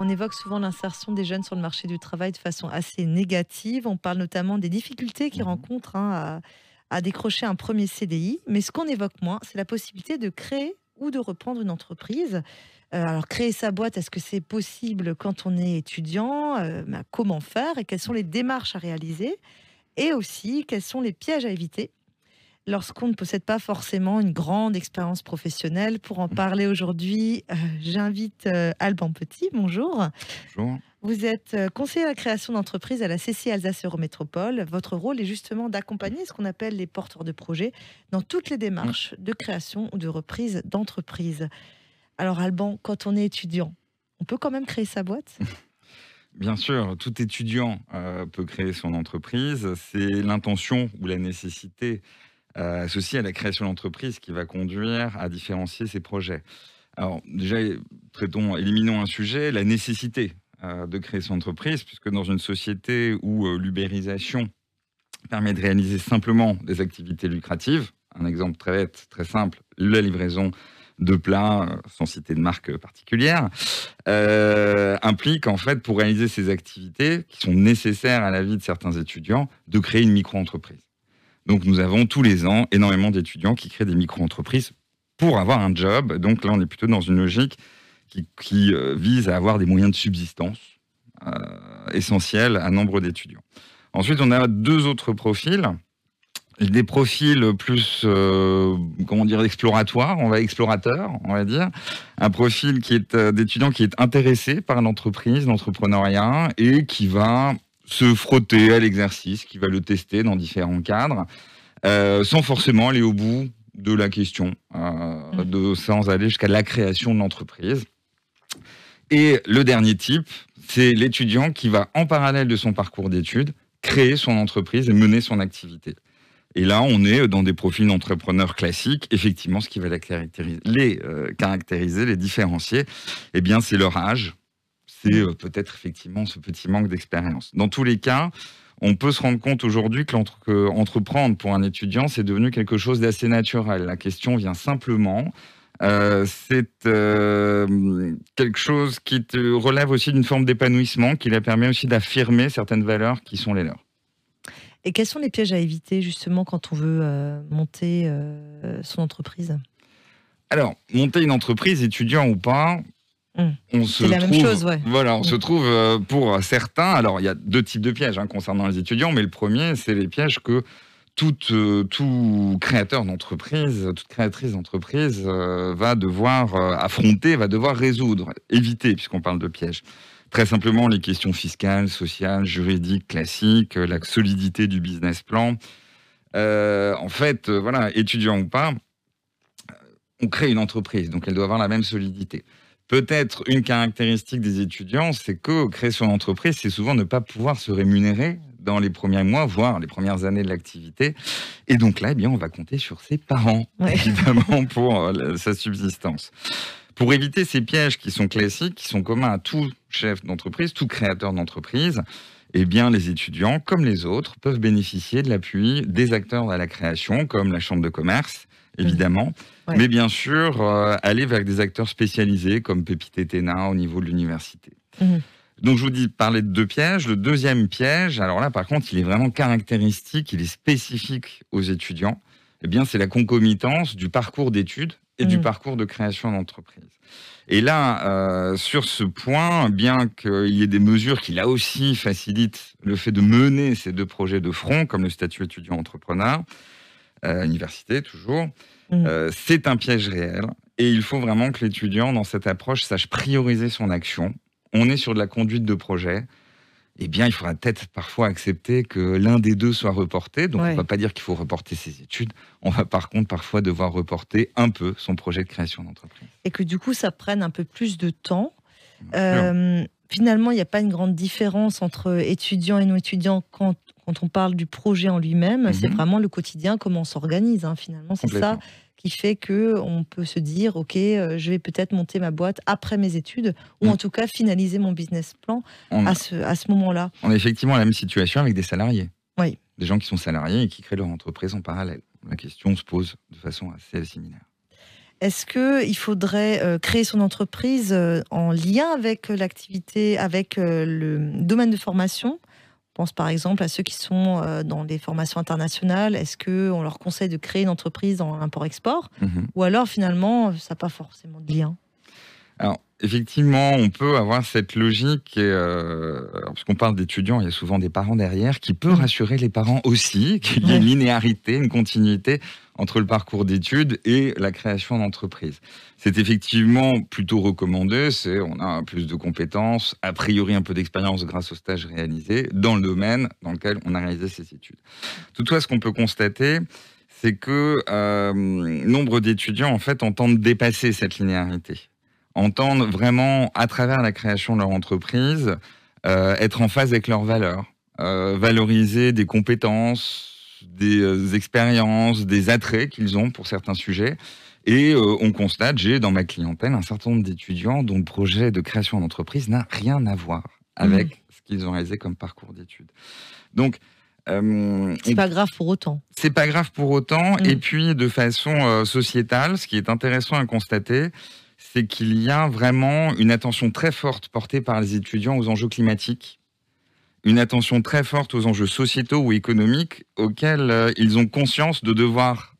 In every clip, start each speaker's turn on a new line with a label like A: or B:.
A: On évoque souvent l'insertion des jeunes sur le marché du travail de façon assez négative. On parle notamment des difficultés qu'ils
B: Mhm.
A: rencontrent hein, à, à décrocher un premier CDI. Mais ce qu'on évoque moins, c'est la possibilité de créer ou de reprendre une entreprise. Euh, alors, créer sa boîte, est-ce que c'est possible quand on est étudiant? Euh, ben, Comment faire? Et quelles sont les démarches à réaliser? Et aussi, quels sont les pièges à éviter? Lorsqu'on ne possède pas forcément une grande expérience professionnelle Pour en parler aujourd'hui, euh, j'invite euh, Alban Petit. Bonjour.
B: Bonjour.
A: Vous êtes euh, conseiller à la création d'entreprise à la CC Alsace Eurométropole. Votre rôle est justement d'accompagner ce qu'on appelle les porteurs de projets dans toutes les démarches de création ou de reprise d'entreprise. Alors Alban, quand on est étudiant, on peut quand même créer sa boîte?
B: Bien sûr, tout étudiant euh, peut créer son entreprise. C'est l'intention ou la nécessité euh, associée à la création d'entreprise qui va conduire à différencier ces projets. Alors déjà, traitons, éliminons un sujet, la nécessité euh, de créer son entreprise, puisque dans une société où euh, l'ubérisation permet de réaliser simplement des activités lucratives, un exemple très bête, très simple, la livraison de plats, euh, sans citer de marque particulière, implique en fait pour réaliser ces activités qui sont nécessaires à la vie de certains étudiants, de créer une micro-entreprise. Donc nous avons tous les ans énormément d'étudiants qui créent des micro-entreprises pour avoir un job. Donc là on est plutôt dans une logique qui, euh, vise à avoir des moyens de subsistance euh, essentiels à nombre d'étudiants. Ensuite on a deux autres profils des profils plus, euh, comment dire, exploratoires, on va explorateur, on va dire. Un profil qui est d'étudiant qui est intéressé par l'entreprise, l'entrepreneuriat, et qui va se frotter à l'exercice, qui va le tester dans différents cadres, euh, sans forcément aller au bout de la question, euh, de, sans aller jusqu'à la création de l'entreprise. Et le dernier type, c'est l'étudiant qui va, en parallèle de son parcours d'études, créer son entreprise et mener son activité. Et là, on est dans des profils d'entrepreneurs classiques. Effectivement, ce qui va la caractériser, les euh, caractériser, les différencier, eh bien, c'est leur âge. C'est euh, peut-être effectivement ce petit manque d'expérience. Dans tous les cas, on peut se rendre compte aujourd'hui que l'entreprendre pour un étudiant, c'est devenu quelque chose d'assez naturel. La question vient simplement. Euh, c'est euh, quelque chose qui te relève aussi d'une forme d'épanouissement, qui la permet aussi d'affirmer certaines valeurs qui sont les leurs.
A: Et quels sont les pièges à éviter justement quand on veut euh, monter son entreprise?
B: Alors, monter une entreprise, étudiant ou pas. On se
A: C'est la même
B: trouve,
A: chose, ouais.
B: Voilà, on
A: Hum.
B: se trouve euh, pour certains. Alors, il y a deux types de pièges hein, concernant les étudiants, mais le premier, c'est les pièges que tout, euh, tout créateur d'entreprise, toute créatrice d'entreprise euh, va devoir euh, affronter, va devoir résoudre, éviter, puisqu'on parle de pièges. Très simplement, les questions fiscales, sociales, juridiques, classiques, la solidité du business plan. Euh, en fait, euh, voilà, étudiant ou pas, on crée une entreprise, donc elle doit avoir la même solidité. Peut-être une caractéristique des étudiants, c'est que créer son entreprise, c'est souvent ne pas pouvoir se rémunérer dans les premiers mois, voire les premières années de l'activité. Et donc là, eh bien, on va compter sur ses parents,
A: Ouais.
B: évidemment, pour euh, sa subsistance. Pour éviter ces pièges qui sont classiques, qui sont communs à tout chef d'entreprise, tout créateur d'entreprise, eh bien, les étudiants, comme les autres, peuvent bénéficier de l'appui des acteurs à la création, comme la Chambre de commerce, évidemment,
A: Ouais.
B: mais bien sûr, euh, aller vers des acteurs spécialisés, comme Pépite et Téna au niveau de l'université.
A: Mhm.
B: Donc, je vous dis, parler de deux pièges. Le deuxième piège, alors là, par contre, il est vraiment caractéristique, il est spécifique aux étudiants. Eh bien, c'est la concomitance du parcours d'études et du
A: Mhm.
B: parcours de création d'entreprise. Et là, euh, sur ce point, bien qu'il y ait des mesures qui, là aussi, facilitent le fait de mener ces deux projets de front, comme le statut étudiant-entrepreneur, euh, université toujours,
A: Mhm.
B: euh, c'est un piège réel. Et il faut vraiment que l'étudiant, dans cette approche, sache prioriser son action. On est sur de la conduite de projet. Eh bien, il faudra peut-être parfois accepter que l'un des deux soit reporté. Donc, on ne va pas dire qu'il faut reporter ses études. On va par contre parfois devoir reporter un peu son projet de création d'entreprise.
A: Et que du coup, ça prenne un peu plus de temps. Euh, finalement, il n'y a pas une grande différence entre étudiants et non-étudiants quand, quand on parle du projet en lui-même. C'est
B: Mhm.
A: vraiment le quotidien, comment on s'organise. hein, finalement, c'est ça. Qui fait que on peut se dire, ok, euh, je vais peut-être monter ma boîte après mes études, ou
B: Mm.
A: en tout cas finaliser mon business plan
B: On,
A: à ce, à ce moment-là.
B: on est effectivement à la même situation avec des salariés.
A: Oui.
B: Des gens qui sont salariés et qui créent leur entreprise en parallèle. La question se pose de façon assez similaire.
A: est-ce qu'il faudrait euh, créer son entreprise euh, en lien avec l'activité, avec le domaine de formation pense par exemple à ceux qui sont dans des formations internationales. Est-ce qu'on leur conseille de créer une entreprise dans l'import-export mhm. Ou alors finalement, ça n'a pas forcément de lien?
B: Alors, effectivement, on peut avoir cette logique, euh, parce qu'on parle d'étudiants, il y a souvent des parents derrière, qui peut mm. rassurer les parents aussi, qu'il y ait une linéarité, une continuité entre le parcours d'études et la création d'entreprise. C'est effectivement plutôt recommandé, c'est on a plus de compétences, a priori un peu d'expérience grâce aux stages réalisés dans le domaine dans lequel on a réalisé ces études. Toutefois, ce qu'on peut constater, c'est que euh, nombre d'étudiants en fait entendent dépasser cette linéarité entendent vraiment, à travers la création de leur entreprise, euh, être en phase avec leurs valeurs, euh, valoriser des compétences, des euh, expériences, des attraits qu'ils ont pour certains sujets. Et on constate, j'ai dans ma clientèle un certain nombre d'étudiants dont le projet de création d'entreprise n'a rien à voir avec mmh. ce qu'ils ont réalisé comme parcours d'études. Donc,
A: c'est pas grave pour autant.
B: C'est pas grave pour autant. Mmh. Et puis, de façon sociétale, ce qui est intéressant à constater, c'est qu'il y a vraiment une attention très forte portée par les étudiants aux enjeux climatiques, une attention très forte aux enjeux sociétaux ou économiques auxquels euh, ils ont conscience de devoir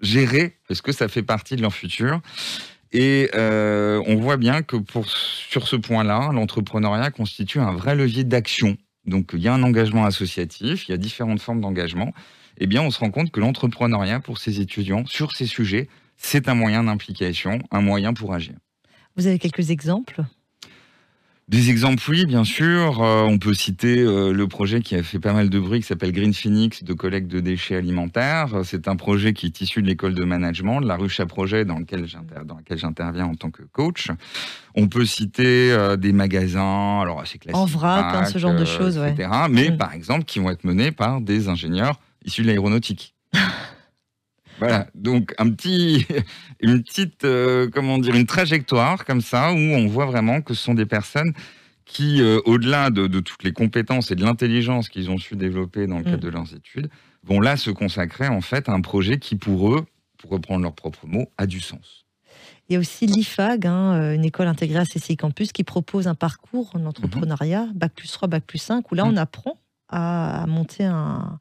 B: gérer, parce que ça fait partie de leur futur. Et euh, on voit bien que sur ce point-là, l'entrepreneuriat constitue un vrai levier d'action. Donc il y a un engagement associatif, il y a différentes formes d'engagement. Eh bien, on se rend compte que l'entrepreneuriat pour ces étudiants sur ces sujets c'est un moyen d'implication, un moyen pour agir.
A: Vous avez quelques exemples?
B: Des exemples, oui, bien sûr. Euh, on peut citer euh, le projet qui a fait pas mal de bruit, qui s'appelle Green Phoenix, de collecte de déchets alimentaires. C'est un projet qui est issu de l'école de management, de la ruche à projet, dans lequel j'interviens en tant que coach. On peut citer euh, des magasins, alors assez classiques.
A: En vrac, hein, ce genre de choses, etc.
B: Mais mm. par exemple, qui vont être menés par des ingénieurs issus de l'aéronautique. Voilà, donc un petit, une petite, euh, comment dire, une trajectoire comme ça où on voit vraiment que ce sont des personnes qui, euh, au-delà de, toutes les compétences et de l'intelligence qu'ils ont su développer dans le cadre mm. de leurs études, vont là se consacrer en fait à un projet qui, pour eux, pour reprendre leurs propres mots, a du sens.
A: Il y a aussi l'IFAG, hein, euh, une école intégrée à CCI Campus, qui propose un parcours en entrepreneuriat, bac plus 3, bac plus 5, où là, mm. on apprend à monter un,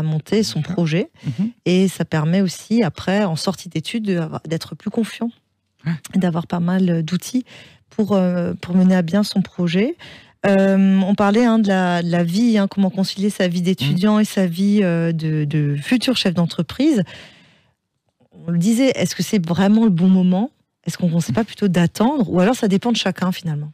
A: à monter son projet. Mhm. Et ça permet aussi, après, en sortie d'études, d'être plus confiant, d'avoir pas mal d'outils pour, euh, pour mener à bien son projet. Euh, on parlait hein, de, la, vie, hein, comment concilier sa vie d'étudiant et sa vie euh, de, futur chef d'entreprise. On le disait, est-ce que c'est vraiment le bon moment? Est-ce qu'on ne sait pas plutôt d'attendre? Ou alors ça dépend de chacun finalement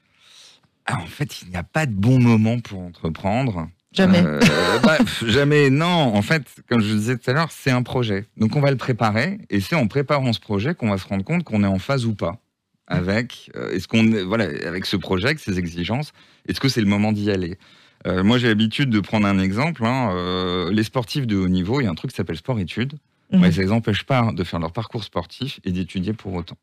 B: ah, En fait, il n'y a pas de bon moment pour entreprendre.
A: Jamais. Euh,
B: bah, jamais, non. En fait, comme je disais tout à l'heure, c'est un projet. Donc on va le préparer, et c'est en préparant ce projet qu'on va se rendre compte qu'on est en phase ou pas avec euh, est-ce qu'on voilà avec ce projet, avec ces exigences. Est-ce que c'est le moment d'y aller? Euh, Moi, j'ai l'habitude de prendre un exemple. Hein, les sportifs de haut niveau, il y a un truc qui s'appelle sport-études. Mhm. Mais ça les empêche pas de faire leur parcours sportif et d'étudier pour autant.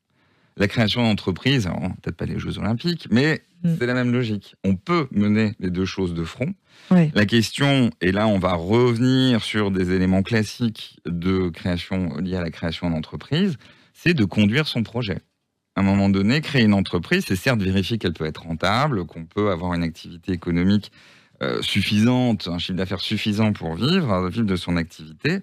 B: La création d'entreprise, peut-être pas les Jeux Olympiques, mais mm. c'est la même logique. On peut mener les deux choses de front. La question, et là on va revenir sur des éléments classiques de création liés à la création d'entreprise, c'est de conduire son projet. À un moment donné, créer une entreprise, c'est certes vérifier qu'elle peut être rentable, qu'on peut avoir une activité économique euh, suffisante, un chiffre d'affaires suffisant pour vivre, vivre de son activité,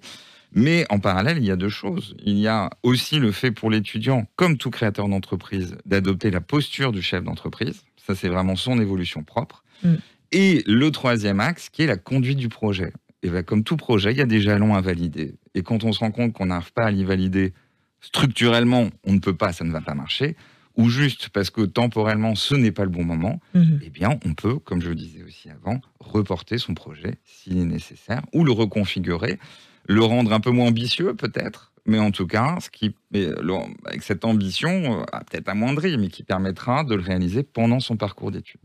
B: mais en parallèle, il y a deux choses. Il y a aussi le fait pour l'étudiant, comme tout créateur d'entreprise, d'adopter la posture du chef d'entreprise. Ça, c'est vraiment son évolution propre. Mm. Et le troisième axe, qui est la conduite du projet. Et bien, comme tout projet, il y a des jalons à valider. Et quand on se rend compte qu'on n'arrive pas à l'y valider structurellement, on ne peut pas, ça ne va pas marcher, ou juste parce que temporellement, ce n'est pas le bon moment, mm-hmm. eh bien, on peut, comme je le disais aussi avant, reporter son projet s'il est nécessaire, ou le reconfigurer le rendre un peu moins ambitieux peut-être, mais en tout cas, ce qui, avec cette ambition, euh, peut-être amoindrie, mais qui permettra de le réaliser pendant son parcours d'études.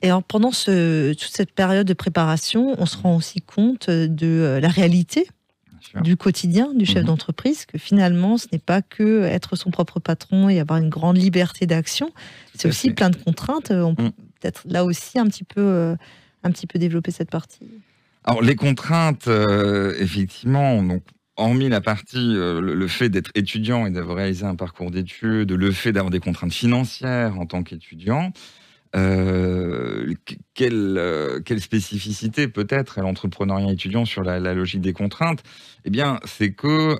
A: Et alors, pendant toute cette période de préparation, on se rend aussi compte de euh, la réalité du quotidien du chef mhm. d'entreprise, que finalement, ce n'est pas que être son propre patron et avoir une grande liberté d'action, c'est aussi plein de contraintes. On peut mm. peut-être là aussi un petit peu, euh, un petit peu développer cette partie.
B: Alors les contraintes, euh, effectivement, hormis la partie, le, fait d'être étudiant et d'avoir réalisé un parcours d'études, le fait d'avoir des contraintes financières en tant qu'étudiant, quelle, quelle, spécificité peut-être à l'entrepreneuriat étudiant sur la, logique des contraintes? Eh bien, c'est que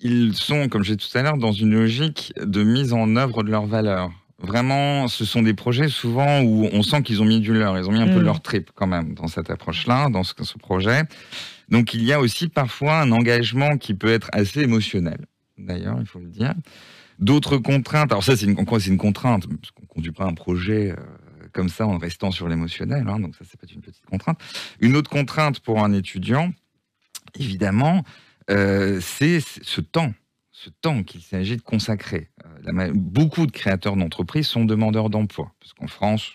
B: ils sont, comme j'ai tout à l'heure, dans une logique de mise en œuvre de leurs valeurs. Vraiment, ce sont des projets souvent où on sent qu'ils ont mis du leur, ils ont mis un peu mm. leur trip quand même dans cette approche-là, dans ce, ce, projet. Donc il y a aussi parfois un engagement qui peut être assez émotionnel, d'ailleurs, il faut le dire. D'autres contraintes, alors ça c'est une, une contrainte, parce qu'on ne conduit pas un projet euh, comme ça en restant sur l'émotionnel, hein, donc ça c'est pas une petite contrainte. Une autre contrainte pour un étudiant, évidemment, euh, c'est ce temps, ce temps qu'il s'agit de consacrer. Euh, beaucoup de créateurs d'entreprises sont demandeurs d'emploi, parce qu'en France,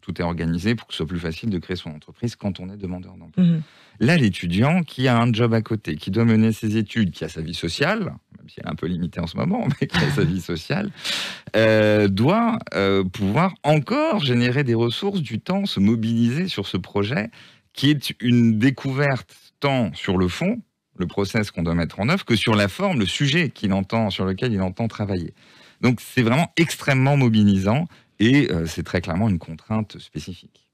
B: tout est organisé pour que ce soit plus facile de créer son entreprise quand on est demandeur d'emploi. Mmh. Là, l'étudiant qui a un job à côté, qui doit mener ses études, qui a sa vie sociale, même si elle est un peu limitée en ce moment, mais qui a sa vie sociale, euh, doit pouvoir encore générer des ressources, du temps, se mobiliser sur ce projet qui est une découverte tant sur le fond, le process qu'on doit mettre en œuvre que sur la forme, le sujet qu'il entend, sur lequel il entend travailler. Donc c'est vraiment extrêmement mobilisant et euh, c'est très clairement une contrainte spécifique.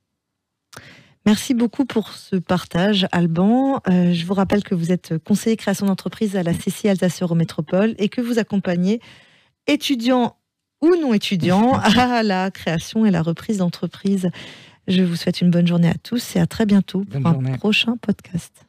A: Merci beaucoup pour ce partage, Alban. Euh, je vous rappelle que vous êtes conseiller création d'entreprise à la CCI Alsace Eurométropole et que vous accompagnez étudiants ou non étudiants à la création et la reprise d'entreprise. Je vous souhaite une bonne journée à tous et à très bientôt pour un prochain podcast.